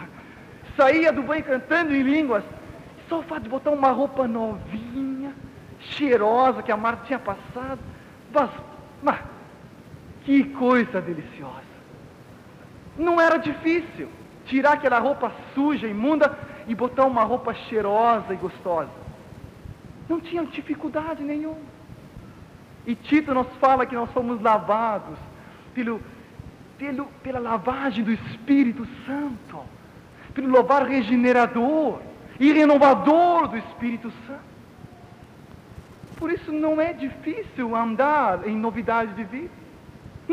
Saía do banho cantando em línguas. Só o fato de botar uma roupa novinha, cheirosa, que a Marta tinha passado. Mas, mas, que coisa deliciosa. Não era difícil tirar aquela roupa suja, imunda, e botar uma roupa cheirosa e gostosa. Não tinha dificuldade nenhuma. E Tito nos fala que nós somos lavados pelo, pelo, pela lavagem do Espírito Santo, pelo lavar regenerador e renovador do Espírito Santo. Por isso não é difícil andar em novidade de vida.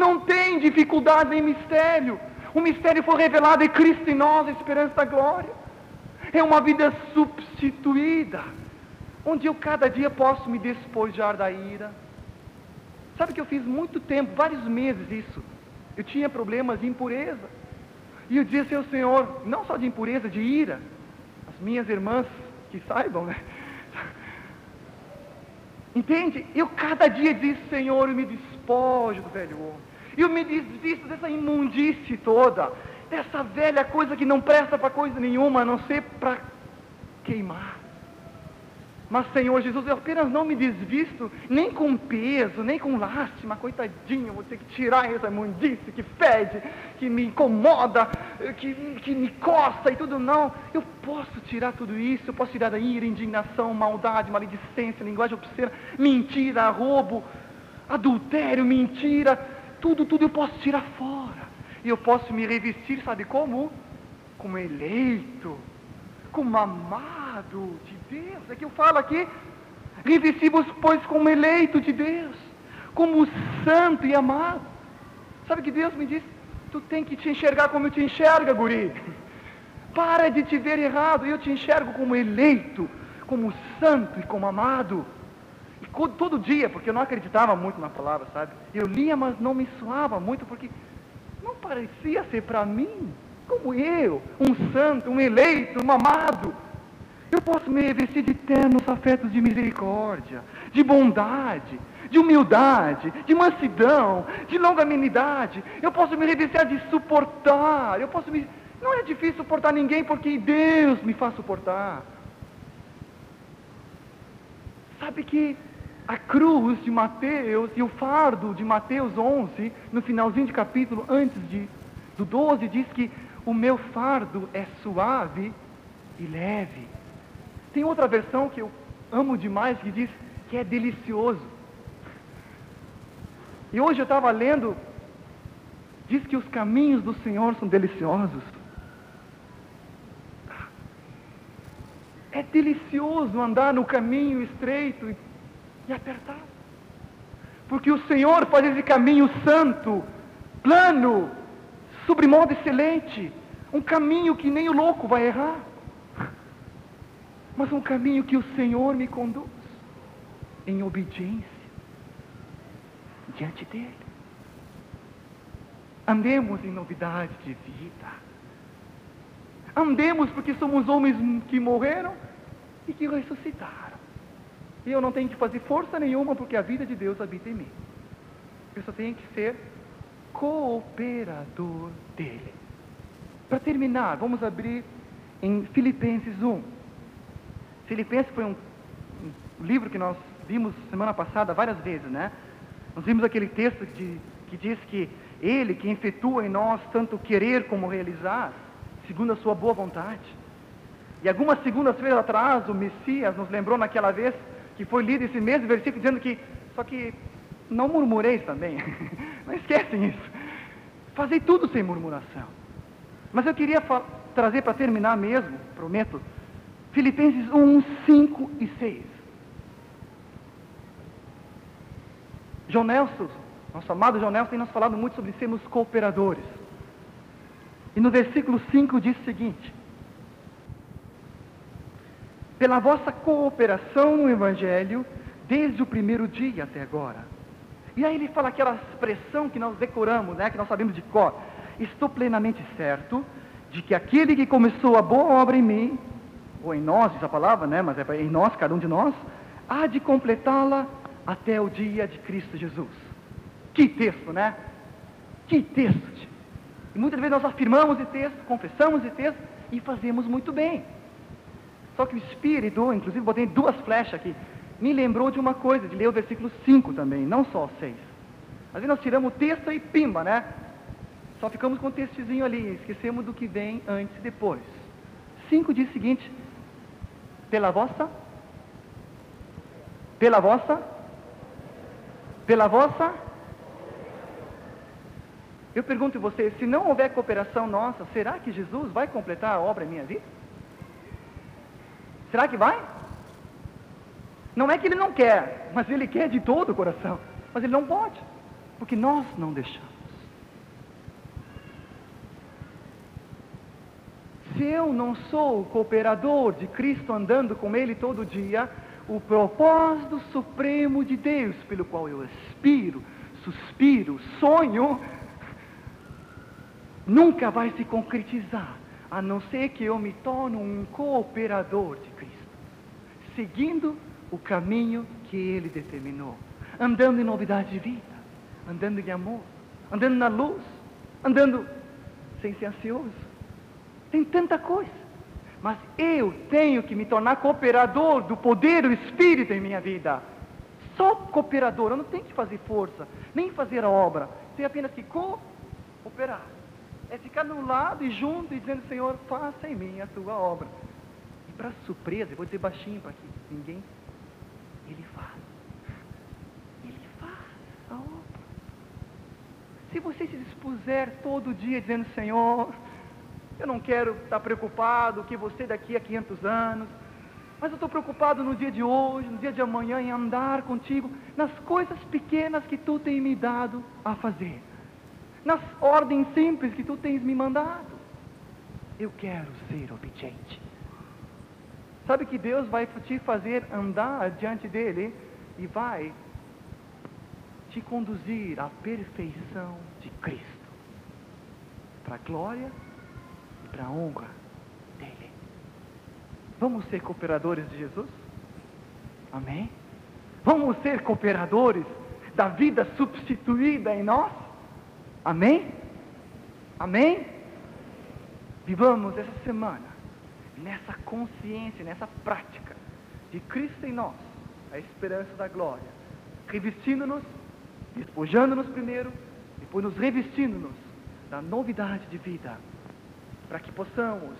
Não tem dificuldade em mistério. O mistério foi revelado em Cristo em nós, a esperança da glória. É uma vida substituída, onde eu cada dia posso me despojar da ira, Sabe que eu fiz muito tempo, vários meses isso. Eu tinha problemas de impureza. E eu dizia ao Senhor, não só de impureza, de ira. As minhas irmãs que saibam, né? Entende? Eu cada dia disse, Senhor, eu me despojo do velho homem. Eu me desvisto dessa imundície toda, dessa velha coisa que não presta para coisa nenhuma, a não ser para queimar. Mas, Senhor Jesus, eu apenas não me desvisto nem com peso, nem com lástima, coitadinho, vou ter que tirar essa imundice que fede, que me incomoda, que, que me coça e tudo, não. Eu posso tirar tudo isso, eu posso tirar da ira, indignação, maldade, maledicência, linguagem obscena, mentira, roubo, adultério, mentira, tudo, tudo eu posso tirar fora. E eu posso me revestir, sabe como? Como eleito, como amado de Deus. É que eu falo aqui, revestimos, pois, como eleito de Deus, como santo e amado. Sabe que Deus me disse? Tu tem que te enxergar como eu te enxerga, guri. Para de te ver errado, eu te enxergo como eleito, como santo e como amado. Todo dia, porque eu não acreditava muito na palavra, sabe? Eu lia, mas não me suava muito, porque não parecia ser para mim, como eu, um santo, um eleito, um amado. Eu posso me revestir de ternos afetos de misericórdia, de bondade, de humildade, de mansidão, de longanimidade. Eu posso me revestir de suportar. Eu posso me. Não é difícil suportar ninguém porque Deus me faz suportar. Sabe que a cruz de Mateus e o fardo de Mateus 11, no finalzinho de capítulo, antes de, do 12, diz que o meu fardo é suave e leve. Tem outra versão que eu amo demais que diz que é delicioso. E hoje eu estava lendo, diz que os caminhos do Senhor são deliciosos. É delicioso andar no caminho estreito e, e apertado. Porque o Senhor faz esse caminho santo, plano, sobre modo excelente. Um caminho que nem o louco vai errar. Mas um caminho que o Senhor me conduz em obediência diante dele. Andemos em novidade de vida. Andemos porque somos homens que morreram e que ressuscitaram. E eu não tenho que fazer força nenhuma porque a vida de Deus habita em mim. Eu só tenho que ser cooperador dele. Para terminar, vamos abrir em Filipenses 1. Filipenses foi um, um livro que nós vimos semana passada várias vezes, né? Nós vimos aquele texto de, que diz que Ele que efetua em nós tanto querer como realizar, segundo a sua boa vontade. E algumas segundas-feiras atrás, o Messias nos lembrou naquela vez que foi lido esse mesmo versículo dizendo que, só que não murmureis também. não esquecem isso. Fazei tudo sem murmuração. Mas eu queria trazer para terminar mesmo, prometo, Filipenses 1, 5 e 6. João Nelson, nosso amado João Nelson, tem nos falado muito sobre sermos cooperadores. E no versículo 5 diz o seguinte: Pela vossa cooperação no Evangelho, desde o primeiro dia até agora. E aí ele fala aquela expressão que nós decoramos, né, que nós sabemos de cor. Estou plenamente certo de que aquele que começou a boa obra em mim, ou em nós, diz a palavra, né, mas é em nós, cada um de nós, há de completá-la até o dia de Cristo Jesus. Que texto, né? Que texto. E muitas vezes nós afirmamos esse texto, confessamos esse texto e fazemos muito bem. Só que o Espírito, inclusive botei duas flechas aqui, me lembrou de uma coisa, de ler o versículo 5 também, não só o 6. Às vezes nós tiramos o texto e pimba, né? Só ficamos com o textozinho ali, esquecemos do que vem antes e depois. 5 diz o seguinte: pela vossa, pela vossa pela vossa. Eu pergunto a você, se não houver cooperação nossa, será que Jesus vai completar a obra em minha vida? Será que vai? Não é que ele não quer, mas ele quer de todo o coração. Mas ele não pode, porque nós não deixamos. Se eu não sou cooperador de Cristo andando com Ele todo dia, o propósito supremo de Deus, pelo qual eu aspiro, suspiro, sonho, nunca vai se concretizar, a não ser que eu me torne um cooperador de Cristo, seguindo o caminho que Ele determinou, andando em novidade de vida, andando em amor, andando na luz, andando sem ser ansioso. Tem tanta coisa. Mas eu tenho que me tornar cooperador do poder do Espírito em minha vida. Só cooperador, eu não tenho que fazer força, nem fazer a obra. Tenho apenas que cooperar. É ficar no lado e junto e dizendo, Senhor, faça em mim a tua obra. E para surpresa, eu vou dizer baixinho para que ninguém, Ele faz. Ele faz a obra. Se você se dispuser todo dia dizendo, Senhor, eu não quero estar preocupado que você daqui a 500 anos, mas eu estou preocupado no dia de hoje, no dia de amanhã, em andar contigo nas coisas pequenas que tu tens me dado a fazer, nas ordens simples que tu tens me mandado. Eu quero ser obediente. Sabe que Deus vai te fazer andar diante dele e vai te conduzir à perfeição de Cristo, para a glória para a honra dele. Vamos ser cooperadores de Jesus? Amém? Vamos ser cooperadores da vida substituída em nós? Amém? Amém? Vivamos essa semana nessa consciência, nessa prática de Cristo em nós, a esperança da glória, revestindo-nos, despojando-nos primeiro, depois nos revestindo-nos da novidade de vida, para que possamos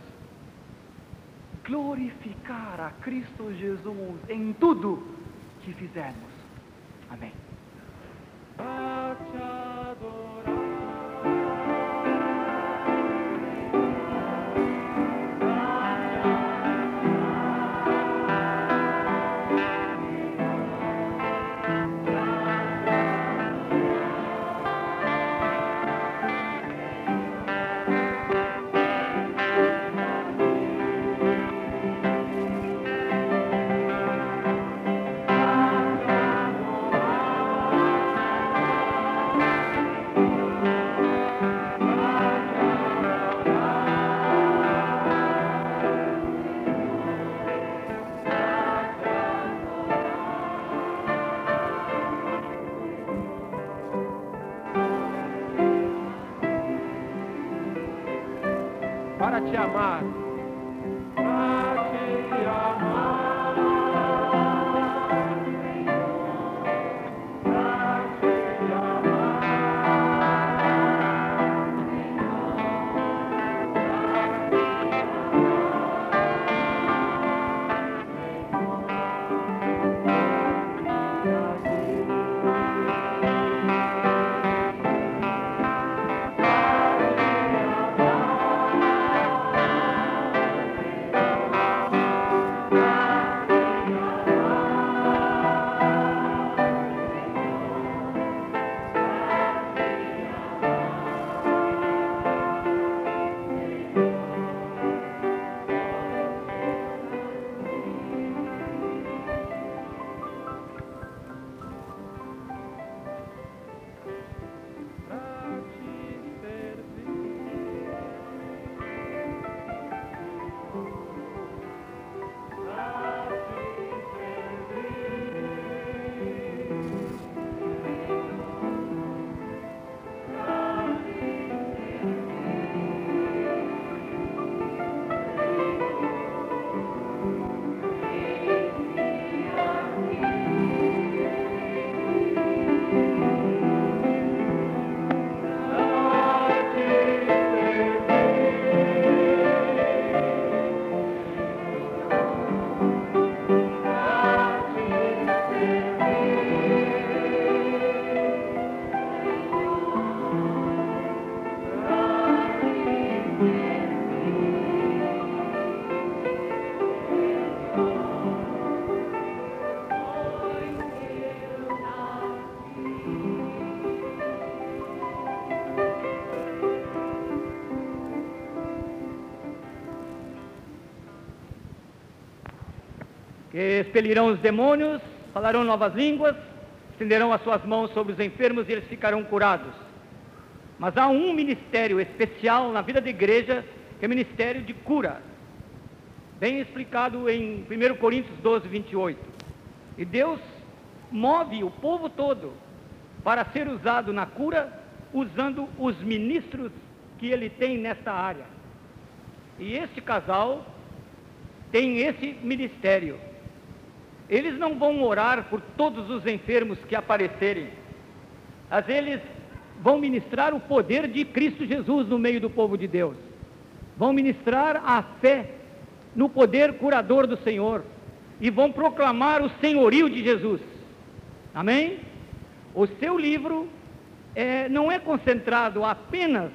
glorificar a Cristo Jesus em tudo que fizermos. Amém. A te amar. Expelirão os demônios, falarão novas línguas, estenderão as suas mãos sobre os enfermos e eles ficarão curados. Mas há um ministério especial na vida da igreja, que é o ministério de cura, bem explicado em 1 Coríntios 12, 28. E Deus move o povo todo para ser usado na cura, usando os ministros que ele tem nesta área. E este casal tem esse ministério. Eles não vão orar por todos os enfermos que aparecerem, mas eles vão ministrar o poder de Cristo Jesus no meio do povo de Deus. Vão ministrar a fé no poder curador do Senhor e vão proclamar o senhorio de Jesus. Amém? O seu livro é, não é concentrado apenas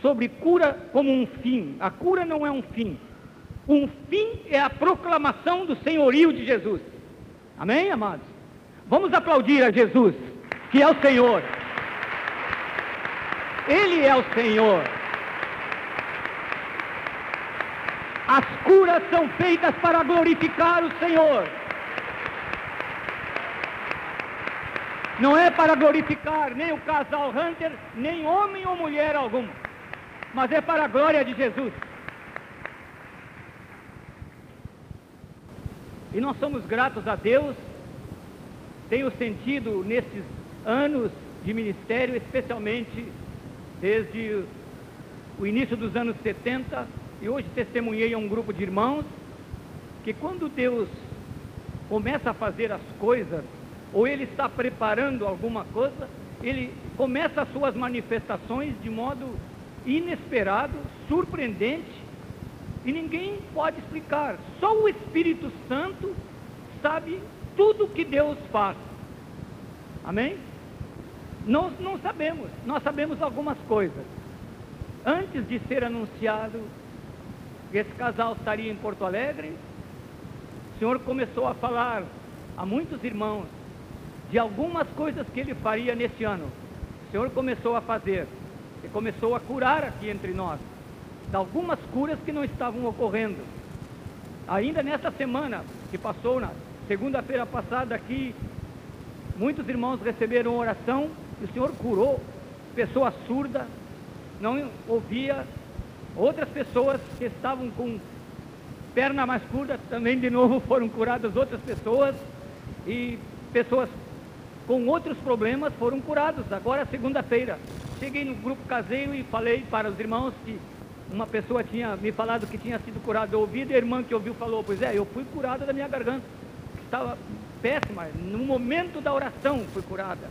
sobre cura como um fim. A cura não é um fim. Um fim é a proclamação do senhorio de Jesus. Amém, amados? Vamos aplaudir a Jesus, que é o Senhor. Ele é o Senhor. As curas são feitas para glorificar o Senhor. Não é para glorificar nem o casal Hunter, nem homem ou mulher algum, mas é para a glória de Jesus. E nós somos gratos a Deus. Tenho sentido nesses anos de ministério, especialmente desde o início dos anos 70, e hoje testemunhei a um grupo de irmãos, que quando Deus começa a fazer as coisas, ou Ele está preparando alguma coisa, Ele começa as suas manifestações de modo inesperado, surpreendente, e ninguém pode explicar. Só o Espírito Santo sabe tudo que Deus faz. Amém? Nós não sabemos, nós sabemos algumas coisas. Antes de ser anunciado que esse casal estaria em Porto Alegre, o Senhor começou a falar a muitos irmãos de algumas coisas que ele faria nesse ano. O Senhor começou a fazer, e começou a curar aqui entre nós, de algumas curas que não estavam ocorrendo. Ainda nesta semana que passou, na segunda-feira passada aqui, muitos irmãos receberam oração e o Senhor curou pessoa surda, não ouvia, outras pessoas que estavam com perna mais curta também de novo foram curadas outras pessoas e pessoas com outros problemas foram curados. Agora segunda-feira cheguei no grupo caseiro e falei para os irmãos que uma pessoa tinha me falado que tinha sido curada do ouvido e a irmã que ouviu falou, pois é, eu fui curada da minha garganta, estava péssima, no momento da oração fui curada.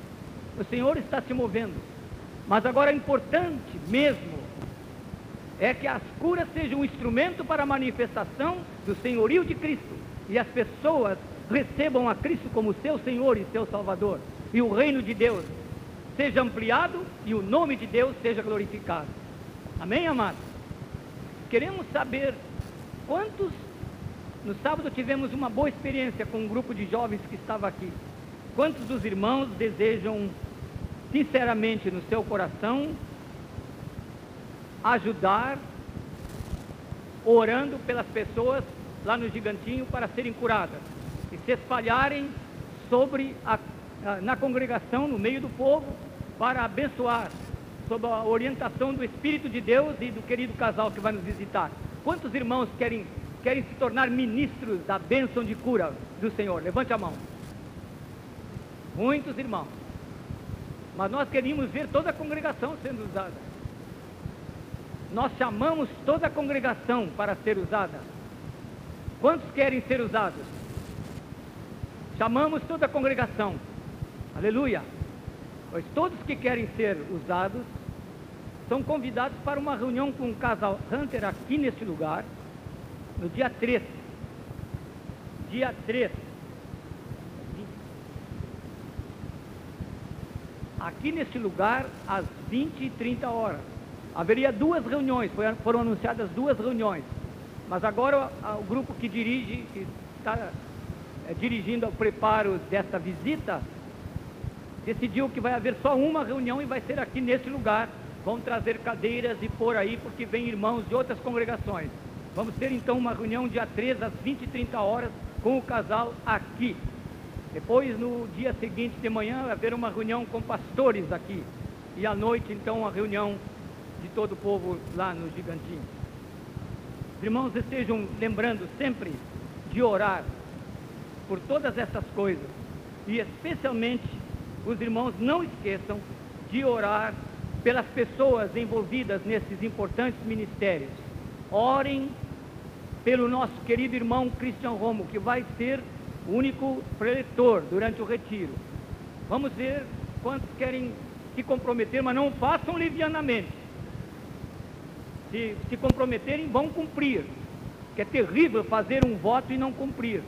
O Senhor está se movendo. Mas agora é importante mesmo é que as curas sejam um instrumento para a manifestação do senhorio de Cristo e as pessoas recebam a Cristo como seu Senhor e seu Salvador e o reino de Deus seja ampliado e o nome de Deus seja glorificado. Amém, amados? Queremos saber quantos no sábado tivemos uma boa experiência com um grupo de jovens que estava aqui. Quantos dos irmãos desejam sinceramente no seu coração ajudar, orando pelas pessoas lá no Gigantinho para serem curadas e se espalharem sobre a, na congregação, no meio do povo, para abençoar, sob a orientação do Espírito de Deus e do querido casal que vai nos visitar. Quantos irmãos querem, querem se tornar ministros da bênção de cura do Senhor? Levante a mão. Muitos irmãos. Mas nós queríamos ver toda a congregação sendo usada. Nós chamamos toda a congregação para ser usada. Quantos querem ser usados? Chamamos toda a congregação. Aleluia. Pois todos que querem ser usados são convidados para uma reunião com o casal Hunter aqui neste lugar, no dia 3. Dia 3. Aqui neste lugar, às 20 e 30 horas. Haveria duas reuniões, foram anunciadas duas reuniões. Mas agora o grupo que dirige, que está é, dirigindo o preparo desta visita, decidiu que vai haver só uma reunião e vai ser aqui nesse lugar. Vão trazer cadeiras e por aí, porque vem irmãos de outras congregações. Vamos ter então uma reunião dia 3 às 20 e 30 horas com o casal aqui. Depois, no dia seguinte de manhã, vai haver uma reunião com pastores aqui. E à noite, então, uma reunião de todo o povo lá no Gigantinho. Irmãos, estejam lembrando sempre de orar por todas essas coisas. E especialmente os irmãos não esqueçam de orar pelas pessoas envolvidas nesses importantes ministérios. Orem pelo nosso querido irmão Christian Romo, que vai ser o único preletor durante o retiro. Vamos ver quantos querem se comprometer, mas não façam livianamente. Se se comprometerem, vão cumprir. Que é terrível fazer um voto e não cumprir.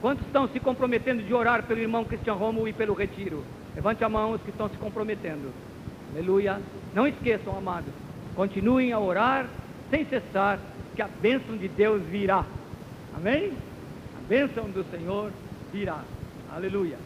Quantos estão se comprometendo de orar pelo irmão Cristian Romo e pelo retiro? Levante a mão os que estão se comprometendo. Aleluia. Não esqueçam, amados. Continuem a orar sem cessar, que a bênção de Deus virá. Amém? A bênção do Senhor virá. Aleluia.